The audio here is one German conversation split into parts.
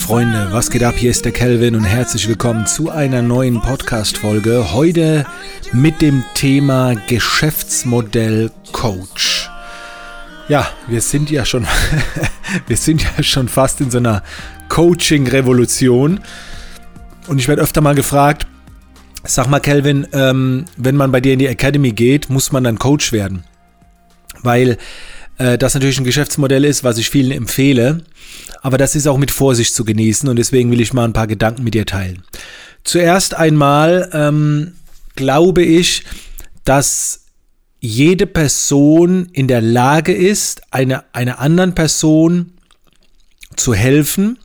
Freunde, was geht ab? Hier ist der Kelvin und herzlich willkommen zu einer neuen Podcast-Folge. Heute mit dem Thema Geschäftsmodell Coach. Ja, wir sind ja schon, wir sind ja schon fast in so einer Coaching-Revolution. Und ich werde öfter mal gefragt, sag mal, Kelvin, ähm, wenn man bei dir in die Academy geht, muss man dann Coach werden? Weil äh, das natürlich ein Geschäftsmodell ist, was ich vielen empfehle. Aber das ist auch mit Vorsicht zu genießen und deswegen will ich mal ein paar Gedanken mit dir teilen. Zuerst einmal ähm, glaube ich, dass jede Person in der Lage ist, eine, einer anderen Person zu helfen,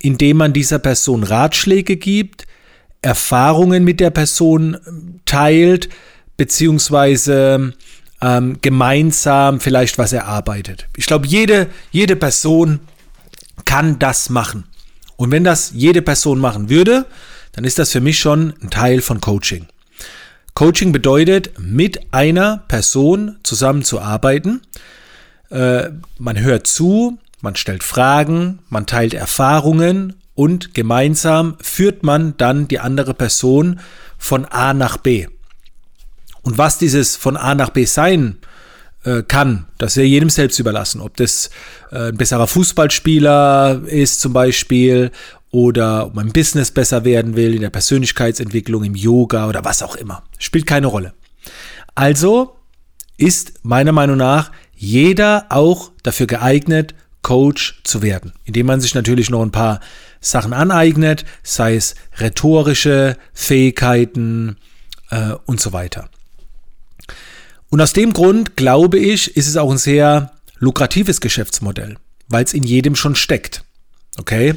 indem man dieser Person Ratschläge gibt, Erfahrungen mit der Person teilt, beziehungsweise ähm, gemeinsam vielleicht was erarbeitet. Ich glaube, jede, jede Person kann das machen. Und wenn das jede Person machen würde, dann ist das für mich schon ein Teil von Coaching. Coaching bedeutet, mit einer Person zusammenzuarbeiten. Äh, man hört zu, man stellt Fragen, man teilt Erfahrungen und gemeinsam führt man dann die andere Person von A nach B. Und was dieses von A nach B sein äh, kann, das ist ja jedem selbst überlassen. Ob das äh, ein besserer Fußballspieler ist zum Beispiel oder ob man im Business besser werden will, in der Persönlichkeitsentwicklung, im Yoga oder was auch immer. Spielt keine Rolle. Also ist meiner Meinung nach jeder auch dafür geeignet, Coach zu werden, indem man sich natürlich noch ein paar Sachen aneignet, sei es rhetorische Fähigkeiten äh, und so weiter. Und aus dem Grund, glaube ich, ist es auch ein sehr lukratives Geschäftsmodell, weil es in jedem schon steckt. Okay?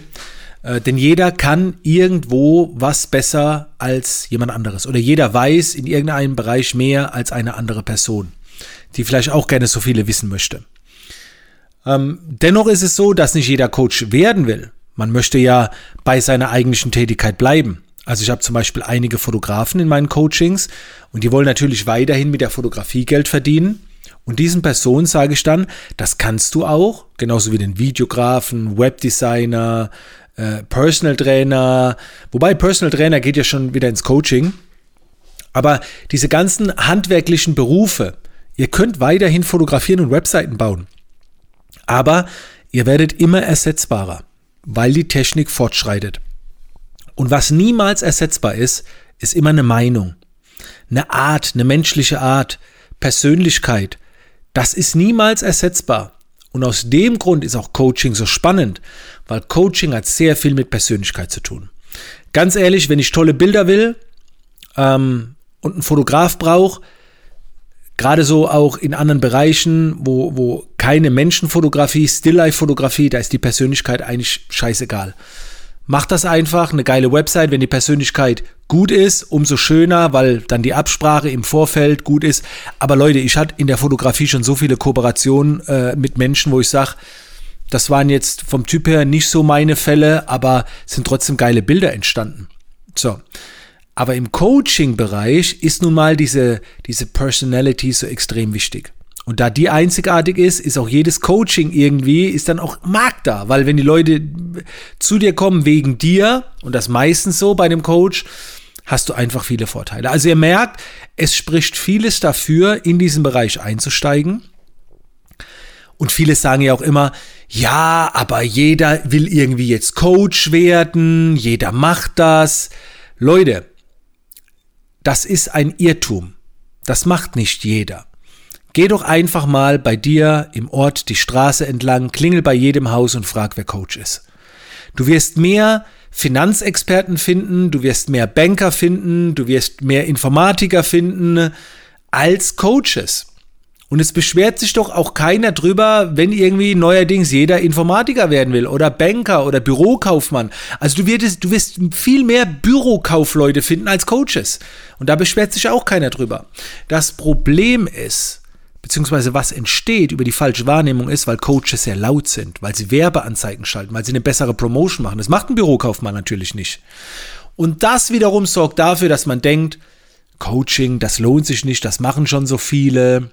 Äh, denn jeder kann irgendwo was besser als jemand anderes. Oder jeder weiß in irgendeinem Bereich mehr als eine andere Person, die vielleicht auch gerne so viele wissen möchte. Ähm, dennoch ist es so, dass nicht jeder Coach werden will. Man möchte ja bei seiner eigentlichen Tätigkeit bleiben. Also ich habe zum Beispiel einige Fotografen in meinen Coachings und die wollen natürlich weiterhin mit der Fotografie Geld verdienen. Und diesen Personen sage ich dann, das kannst du auch, genauso wie den Videografen, Webdesigner, äh, Personal Trainer. Wobei Personal Trainer geht ja schon wieder ins Coaching. Aber diese ganzen handwerklichen Berufe, ihr könnt weiterhin fotografieren und Webseiten bauen. Aber ihr werdet immer ersetzbarer, weil die Technik fortschreitet. Und was niemals ersetzbar ist, ist immer eine Meinung, eine Art, eine menschliche Art, Persönlichkeit. Das ist niemals ersetzbar. Und aus dem Grund ist auch Coaching so spannend, weil Coaching hat sehr viel mit Persönlichkeit zu tun. Ganz ehrlich, wenn ich tolle Bilder will ähm, und einen Fotograf brauche, gerade so auch in anderen Bereichen, wo, wo keine Menschenfotografie, Stilllife-Fotografie, da ist die Persönlichkeit eigentlich scheißegal. Macht das einfach, eine geile Website, wenn die Persönlichkeit gut ist, umso schöner, weil dann die Absprache im Vorfeld gut ist. Aber Leute, ich hatte in der Fotografie schon so viele Kooperationen äh, mit Menschen, wo ich sage, das waren jetzt vom Typ her nicht so meine Fälle, aber sind trotzdem geile Bilder entstanden. So. Aber im Coaching-Bereich ist nun mal diese, diese Personality so extrem wichtig. Und da die einzigartig ist, ist auch jedes Coaching irgendwie, ist dann auch Markt da. Weil wenn die Leute zu dir kommen wegen dir, und das meistens so bei dem Coach, hast du einfach viele Vorteile. Also ihr merkt, es spricht vieles dafür, in diesen Bereich einzusteigen. Und viele sagen ja auch immer, ja, aber jeder will irgendwie jetzt Coach werden, jeder macht das. Leute, das ist ein Irrtum. Das macht nicht jeder. Geh doch einfach mal bei dir im Ort die Straße entlang, klingel bei jedem Haus und frag, wer Coach ist. Du wirst mehr Finanzexperten finden, du wirst mehr Banker finden, du wirst mehr Informatiker finden als Coaches. Und es beschwert sich doch auch keiner drüber, wenn irgendwie neuerdings jeder Informatiker werden will oder Banker oder Bürokaufmann. Also du wirst, du wirst viel mehr Bürokaufleute finden als Coaches. Und da beschwert sich auch keiner drüber. Das Problem ist, beziehungsweise was entsteht über die falsche Wahrnehmung ist, weil Coaches sehr laut sind, weil sie Werbeanzeigen schalten, weil sie eine bessere Promotion machen. Das macht ein Bürokaufmann natürlich nicht. Und das wiederum sorgt dafür, dass man denkt, Coaching, das lohnt sich nicht, das machen schon so viele.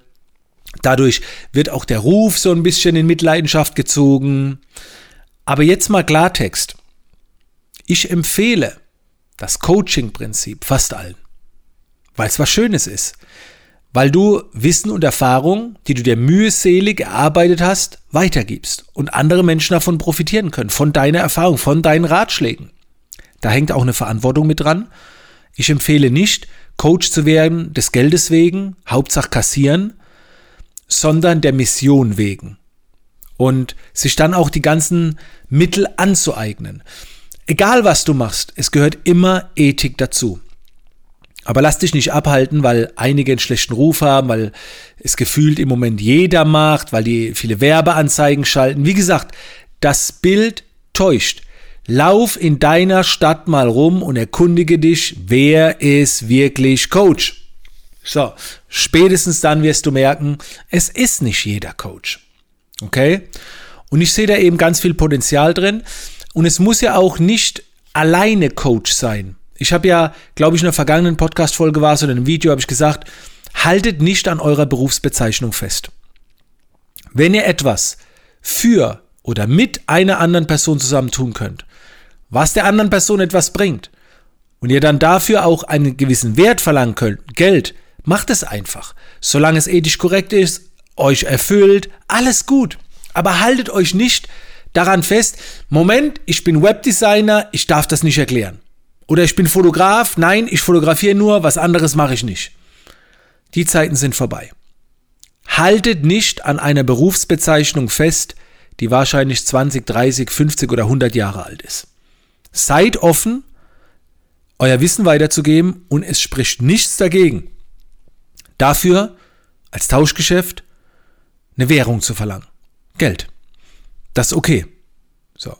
Dadurch wird auch der Ruf so ein bisschen in Mitleidenschaft gezogen. Aber jetzt mal Klartext. Ich empfehle das Coaching-Prinzip fast allen, weil es was Schönes ist. Weil du Wissen und Erfahrung, die du dir mühselig erarbeitet hast, weitergibst und andere Menschen davon profitieren können, von deiner Erfahrung, von deinen Ratschlägen. Da hängt auch eine Verantwortung mit dran. Ich empfehle nicht, Coach zu werden des Geldes wegen, Hauptsache kassieren, sondern der Mission wegen. Und sich dann auch die ganzen Mittel anzueignen. Egal was du machst, es gehört immer Ethik dazu. Aber lass dich nicht abhalten, weil einige einen schlechten Ruf haben, weil es gefühlt im Moment jeder macht, weil die viele Werbeanzeigen schalten. Wie gesagt, das Bild täuscht. Lauf in deiner Stadt mal rum und erkundige dich, wer ist wirklich Coach. So, spätestens dann wirst du merken, es ist nicht jeder Coach. Okay? Und ich sehe da eben ganz viel Potenzial drin. Und es muss ja auch nicht alleine Coach sein. Ich habe ja, glaube ich, in der vergangenen Podcast-Folge war es oder in einem Video habe ich gesagt, haltet nicht an eurer Berufsbezeichnung fest. Wenn ihr etwas für oder mit einer anderen Person zusammen tun könnt, was der anderen Person etwas bringt, und ihr dann dafür auch einen gewissen Wert verlangen könnt, Geld, macht es einfach. Solange es ethisch korrekt ist, euch erfüllt, alles gut. Aber haltet euch nicht daran fest, Moment, ich bin Webdesigner, ich darf das nicht erklären. Oder ich bin Fotograf, nein, ich fotografiere nur, was anderes mache ich nicht. Die Zeiten sind vorbei. Haltet nicht an einer Berufsbezeichnung fest, die wahrscheinlich 20, 30, 50 oder 100 Jahre alt ist. Seid offen, euer Wissen weiterzugeben und es spricht nichts dagegen, dafür als Tauschgeschäft eine Währung zu verlangen. Geld. Das ist okay. So.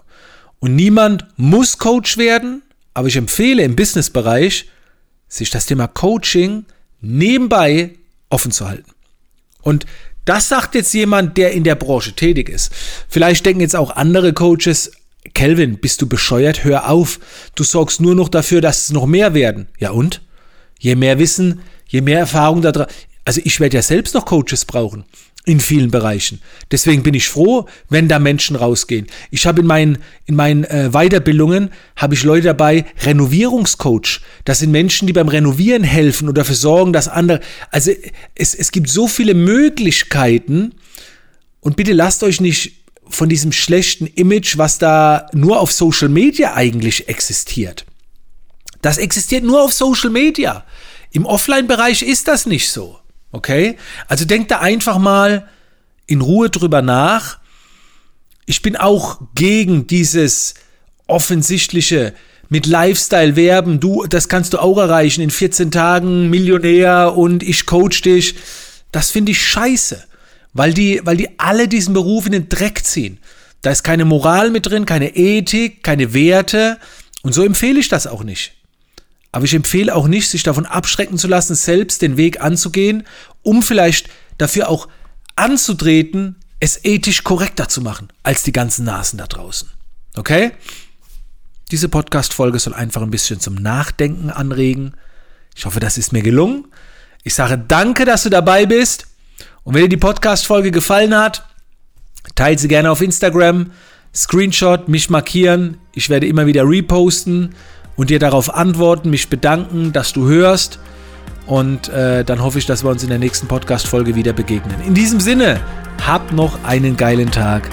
Und niemand muss Coach werden, aber ich empfehle im Businessbereich, sich das Thema Coaching nebenbei offen zu halten. Und das sagt jetzt jemand, der in der Branche tätig ist. Vielleicht denken jetzt auch andere Coaches, Kelvin, bist du bescheuert? Hör auf. Du sorgst nur noch dafür, dass es noch mehr werden. Ja und? Je mehr Wissen, je mehr Erfahrung da dran. Also ich werde ja selbst noch Coaches brauchen in vielen Bereichen. Deswegen bin ich froh, wenn da Menschen rausgehen. Ich habe in meinen, in meinen äh, Weiterbildungen, habe ich Leute dabei, Renovierungscoach. Das sind Menschen, die beim Renovieren helfen und dafür sorgen, dass andere, also es, es gibt so viele Möglichkeiten und bitte lasst euch nicht von diesem schlechten Image, was da nur auf Social Media eigentlich existiert. Das existiert nur auf Social Media. Im Offline-Bereich ist das nicht so. Okay? Also denkt da einfach mal in Ruhe drüber nach. Ich bin auch gegen dieses offensichtliche mit Lifestyle werben. Du, das kannst du auch erreichen in 14 Tagen Millionär und ich coach dich. Das finde ich scheiße, weil die, weil die alle diesen Beruf in den Dreck ziehen. Da ist keine Moral mit drin, keine Ethik, keine Werte und so empfehle ich das auch nicht. Aber ich empfehle auch nicht, sich davon abschrecken zu lassen, selbst den Weg anzugehen, um vielleicht dafür auch anzutreten, es ethisch korrekter zu machen als die ganzen Nasen da draußen. Okay? Diese Podcast-Folge soll einfach ein bisschen zum Nachdenken anregen. Ich hoffe, das ist mir gelungen. Ich sage danke, dass du dabei bist. Und wenn dir die Podcast-Folge gefallen hat, teilt sie gerne auf Instagram, Screenshot, mich markieren. Ich werde immer wieder reposten und dir darauf antworten, mich bedanken, dass du hörst. Und äh, dann hoffe ich, dass wir uns in der nächsten Podcast-Folge wieder begegnen. In diesem Sinne, hab noch einen geilen Tag.